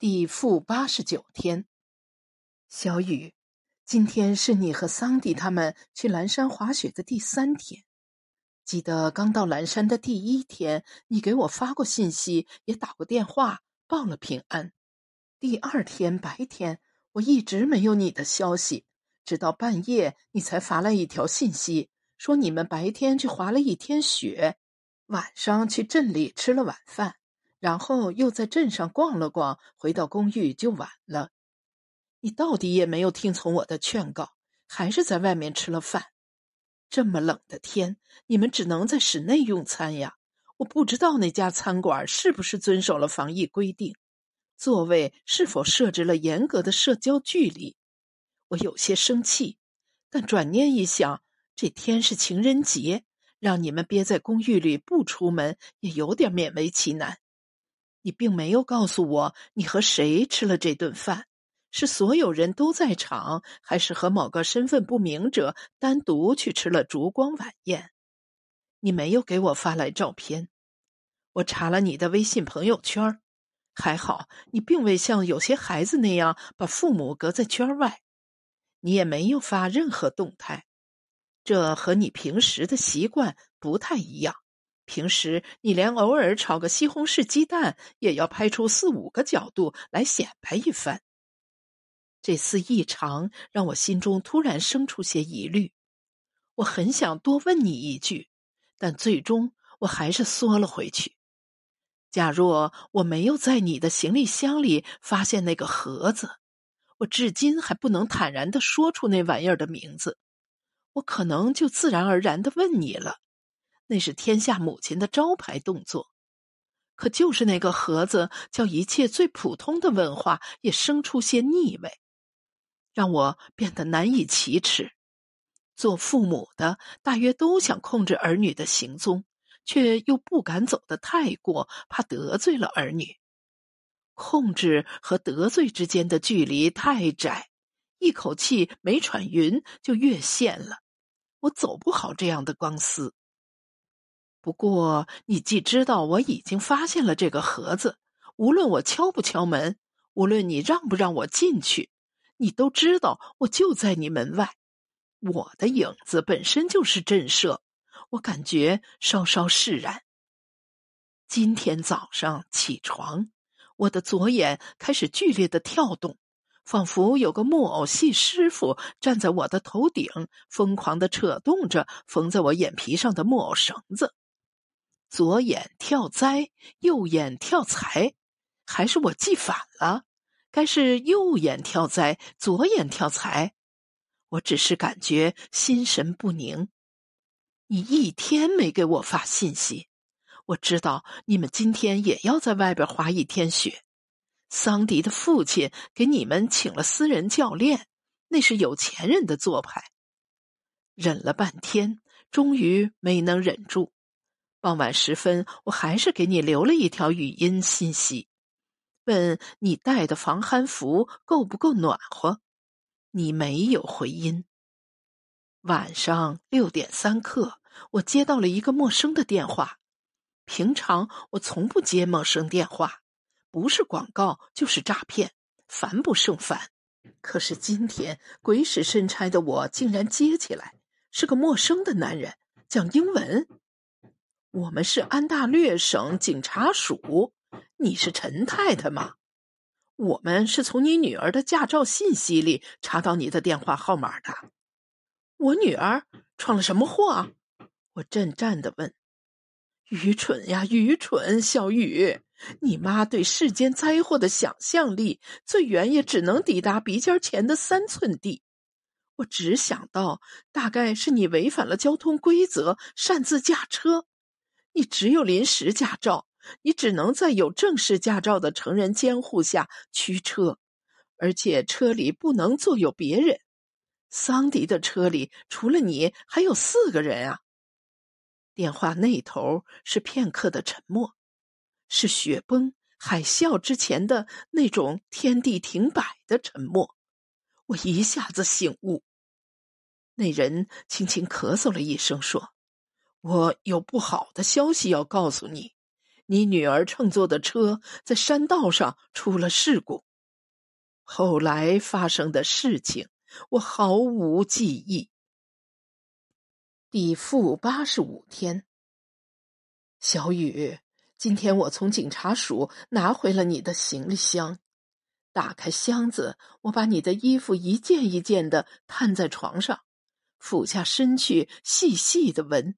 第负八十九天，小雨，今天是你和桑迪他们去蓝山滑雪的第三天。记得刚到蓝山的第一天，你给我发过信息，也打过电话报了平安。第二天白天，我一直没有你的消息，直到半夜你才发来一条信息，说你们白天去滑了一天雪，晚上去镇里吃了晚饭。然后又在镇上逛了逛，回到公寓就晚了。你到底也没有听从我的劝告，还是在外面吃了饭。这么冷的天，你们只能在室内用餐呀。我不知道那家餐馆是不是遵守了防疫规定，座位是否设置了严格的社交距离。我有些生气，但转念一想，这天是情人节，让你们憋在公寓里不出门，也有点勉为其难。你并没有告诉我你和谁吃了这顿饭，是所有人都在场，还是和某个身份不明者单独去吃了烛光晚宴？你没有给我发来照片，我查了你的微信朋友圈，还好你并未像有些孩子那样把父母隔在圈外，你也没有发任何动态，这和你平时的习惯不太一样。平时你连偶尔炒个西红柿鸡蛋也要拍出四五个角度来显摆一番。这次异常让我心中突然生出些疑虑，我很想多问你一句，但最终我还是缩了回去。假若我没有在你的行李箱里发现那个盒子，我至今还不能坦然的说出那玩意儿的名字，我可能就自然而然的问你了。那是天下母亲的招牌动作，可就是那个盒子，叫一切最普通的问话也生出些腻味，让我变得难以启齿。做父母的大约都想控制儿女的行踪，却又不敢走得太过，怕得罪了儿女。控制和得罪之间的距离太窄，一口气没喘匀就越线了。我走不好这样的钢丝。不过，你既知道我已经发现了这个盒子，无论我敲不敲门，无论你让不让我进去，你都知道我就在你门外。我的影子本身就是震慑，我感觉稍稍释然。今天早上起床，我的左眼开始剧烈的跳动，仿佛有个木偶戏师傅站在我的头顶，疯狂的扯动着缝在我眼皮上的木偶绳子。左眼跳灾，右眼跳财，还是我记反了？该是右眼跳灾，左眼跳财。我只是感觉心神不宁。你一天没给我发信息，我知道你们今天也要在外边滑一天雪。桑迪的父亲给你们请了私人教练，那是有钱人的做派。忍了半天，终于没能忍住。傍晚时分，我还是给你留了一条语音信息，问你带的防寒服够不够暖和。你没有回音。晚上六点三刻，我接到了一个陌生的电话。平常我从不接陌生电话，不是广告就是诈骗，烦不胜烦。可是今天鬼使神差的我竟然接起来，是个陌生的男人，讲英文。我们是安大略省警察署，你是陈太太吗？我们是从你女儿的驾照信息里查到你的电话号码的。我女儿闯了什么祸？我震颤的问。愚蠢呀，愚蠢！小雨，你妈对世间灾祸的想象力，最远也只能抵达鼻尖前的三寸地。我只想到，大概是你违反了交通规则，擅自驾车。你只有临时驾照，你只能在有正式驾照的成人监护下驱车，而且车里不能坐有别人。桑迪的车里除了你还有四个人啊！电话那头是片刻的沉默，是雪崩、海啸之前的那种天地停摆的沉默。我一下子醒悟，那人轻轻咳嗽了一声，说。我有不好的消息要告诉你，你女儿乘坐的车在山道上出了事故。后来发生的事情，我毫无记忆。第负八十五天，小雨，今天我从警察署拿回了你的行李箱。打开箱子，我把你的衣服一件一件的摊在床上，俯下身去细细的闻。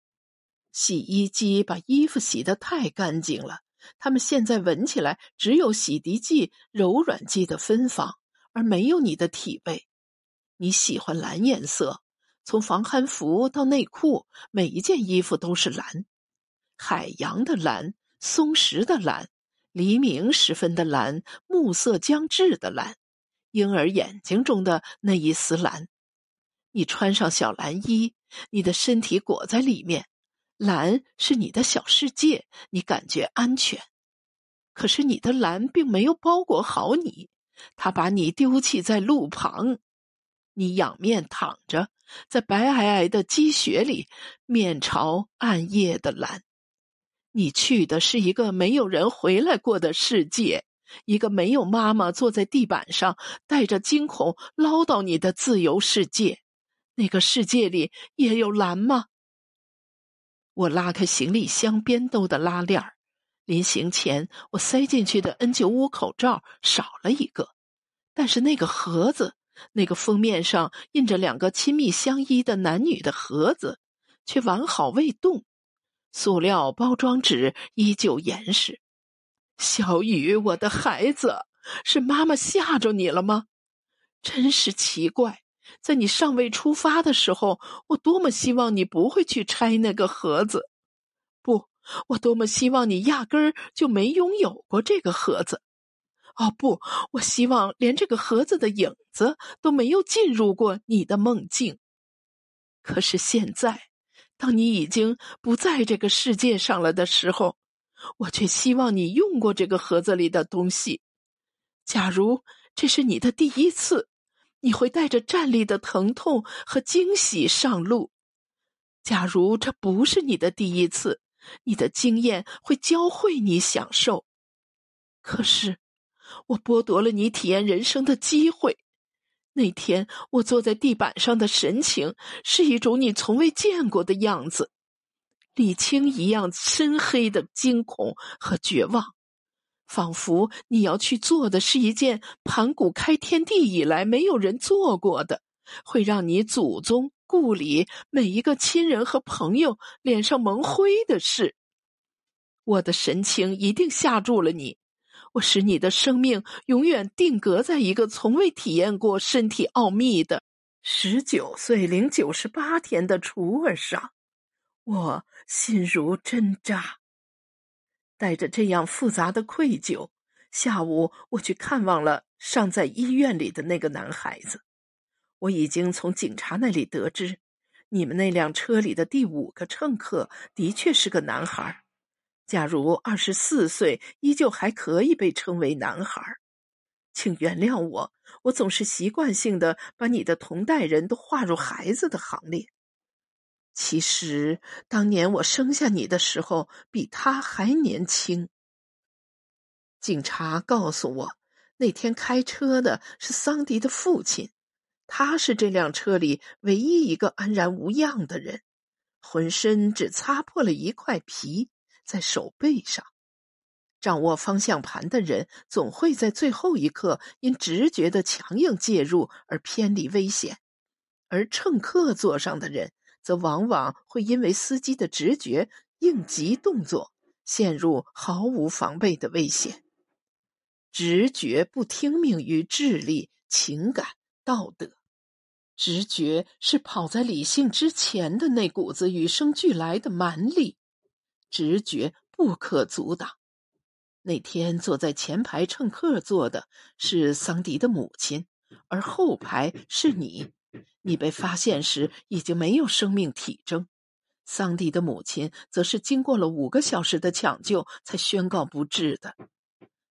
洗衣机把衣服洗得太干净了，它们现在闻起来只有洗涤剂、柔软剂的芬芳，而没有你的体味。你喜欢蓝颜色，从防寒服到内裤，每一件衣服都是蓝，海洋的蓝，松石的蓝，黎明时分的蓝，暮色将至的蓝，婴儿眼睛中的那一丝蓝。你穿上小蓝衣，你的身体裹在里面。蓝是你的小世界，你感觉安全。可是你的蓝并没有包裹好你，它把你丢弃在路旁。你仰面躺着，在白皑皑的积雪里，面朝暗夜的蓝。你去的是一个没有人回来过的世界，一个没有妈妈坐在地板上带着惊恐唠叨你的自由世界。那个世界里也有蓝吗？我拉开行李箱边兜的拉链儿，临行前我塞进去的 N 九五口罩少了一个，但是那个盒子，那个封面上印着两个亲密相依的男女的盒子，却完好未动，塑料包装纸依旧严实。小雨，我的孩子，是妈妈吓着你了吗？真是奇怪。在你尚未出发的时候，我多么希望你不会去拆那个盒子！不，我多么希望你压根儿就没拥有过这个盒子！哦，不，我希望连这个盒子的影子都没有进入过你的梦境。可是现在，当你已经不在这个世界上了的时候，我却希望你用过这个盒子里的东西。假如这是你的第一次。你会带着站立的疼痛和惊喜上路。假如这不是你的第一次，你的经验会教会你享受。可是，我剥夺了你体验人生的机会。那天我坐在地板上的神情是一种你从未见过的样子，沥青一样深黑的惊恐和绝望。仿佛你要去做的是一件盘古开天地以来没有人做过的，会让你祖宗故里每一个亲人和朋友脸上蒙灰的事。我的神情一定吓住了你，我使你的生命永远定格在一个从未体验过身体奥秘的十九岁零九十八天的雏儿上，我心如针扎。带着这样复杂的愧疚，下午我去看望了尚在医院里的那个男孩子。我已经从警察那里得知，你们那辆车里的第五个乘客的确是个男孩。假如二十四岁依旧还可以被称为男孩，请原谅我，我总是习惯性的把你的同代人都划入孩子的行列。其实，当年我生下你的时候，比他还年轻。警察告诉我，那天开车的是桑迪的父亲，他是这辆车里唯一一个安然无恙的人，浑身只擦破了一块皮，在手背上。掌握方向盘的人总会在最后一刻因直觉的强硬介入而偏离危险，而乘客座上的人。则往往会因为司机的直觉应急动作，陷入毫无防备的危险。直觉不听命于智力、情感、道德，直觉是跑在理性之前的那股子与生俱来的蛮力，直觉不可阻挡。那天坐在前排乘客座的是桑迪的母亲，而后排是你。你被发现时已经没有生命体征，桑迪的母亲则是经过了五个小时的抢救才宣告不治的。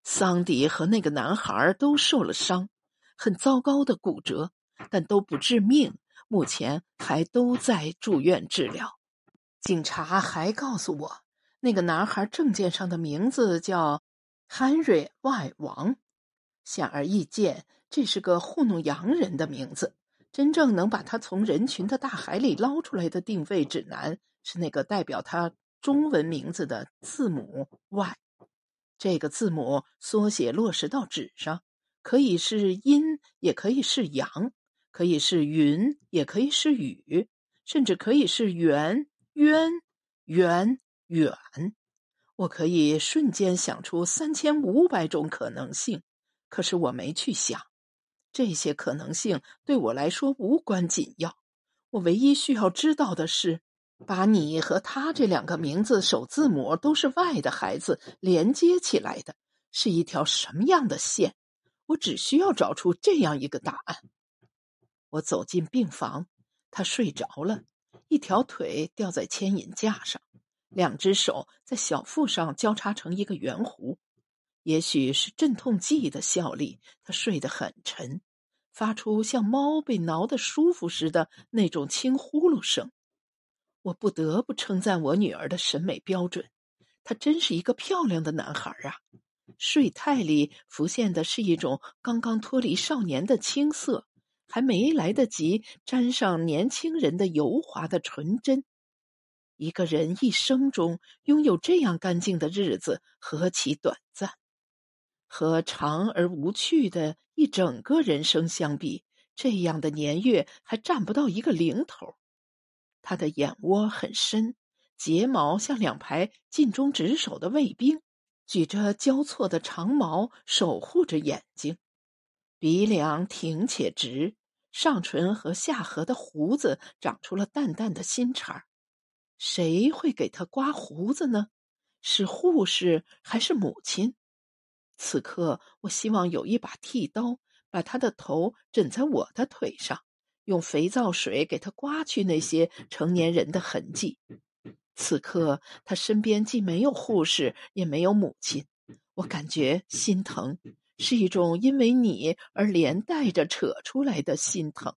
桑迪和那个男孩都受了伤，很糟糕的骨折，但都不致命，目前还都在住院治疗。警察还告诉我，那个男孩证件上的名字叫 Henry ·外王，显而易见，这是个糊弄洋人的名字。真正能把他从人群的大海里捞出来的定位指南，是那个代表他中文名字的字母 Y。这个字母缩写落实到纸上，可以是阴，也可以是阳，可以是云，也可以是雨，甚至可以是圆、渊、圆、远。我可以瞬间想出三千五百种可能性，可是我没去想。这些可能性对我来说无关紧要，我唯一需要知道的是，把你和他这两个名字首字母都是 Y 的孩子连接起来的是一条什么样的线？我只需要找出这样一个答案。我走进病房，他睡着了，一条腿吊在牵引架上，两只手在小腹上交叉成一个圆弧。也许是镇痛剂的效力，他睡得很沉，发出像猫被挠得舒服似的那种轻呼噜声。我不得不称赞我女儿的审美标准，他真是一个漂亮的男孩啊！睡态里浮现的是一种刚刚脱离少年的青涩，还没来得及沾上年轻人的油滑的纯真。一个人一生中拥有这样干净的日子，何其短暂！和长而无趣的一整个人生相比，这样的年月还占不到一个零头。他的眼窝很深，睫毛像两排尽忠职守的卫兵，举着交错的长矛守护着眼睛。鼻梁挺且直，上唇和下颌的胡子长出了淡淡的新茬儿谁会给他刮胡子呢？是护士还是母亲？此刻，我希望有一把剃刀，把他的头枕在我的腿上，用肥皂水给他刮去那些成年人的痕迹。此刻，他身边既没有护士，也没有母亲，我感觉心疼，是一种因为你而连带着扯出来的心疼。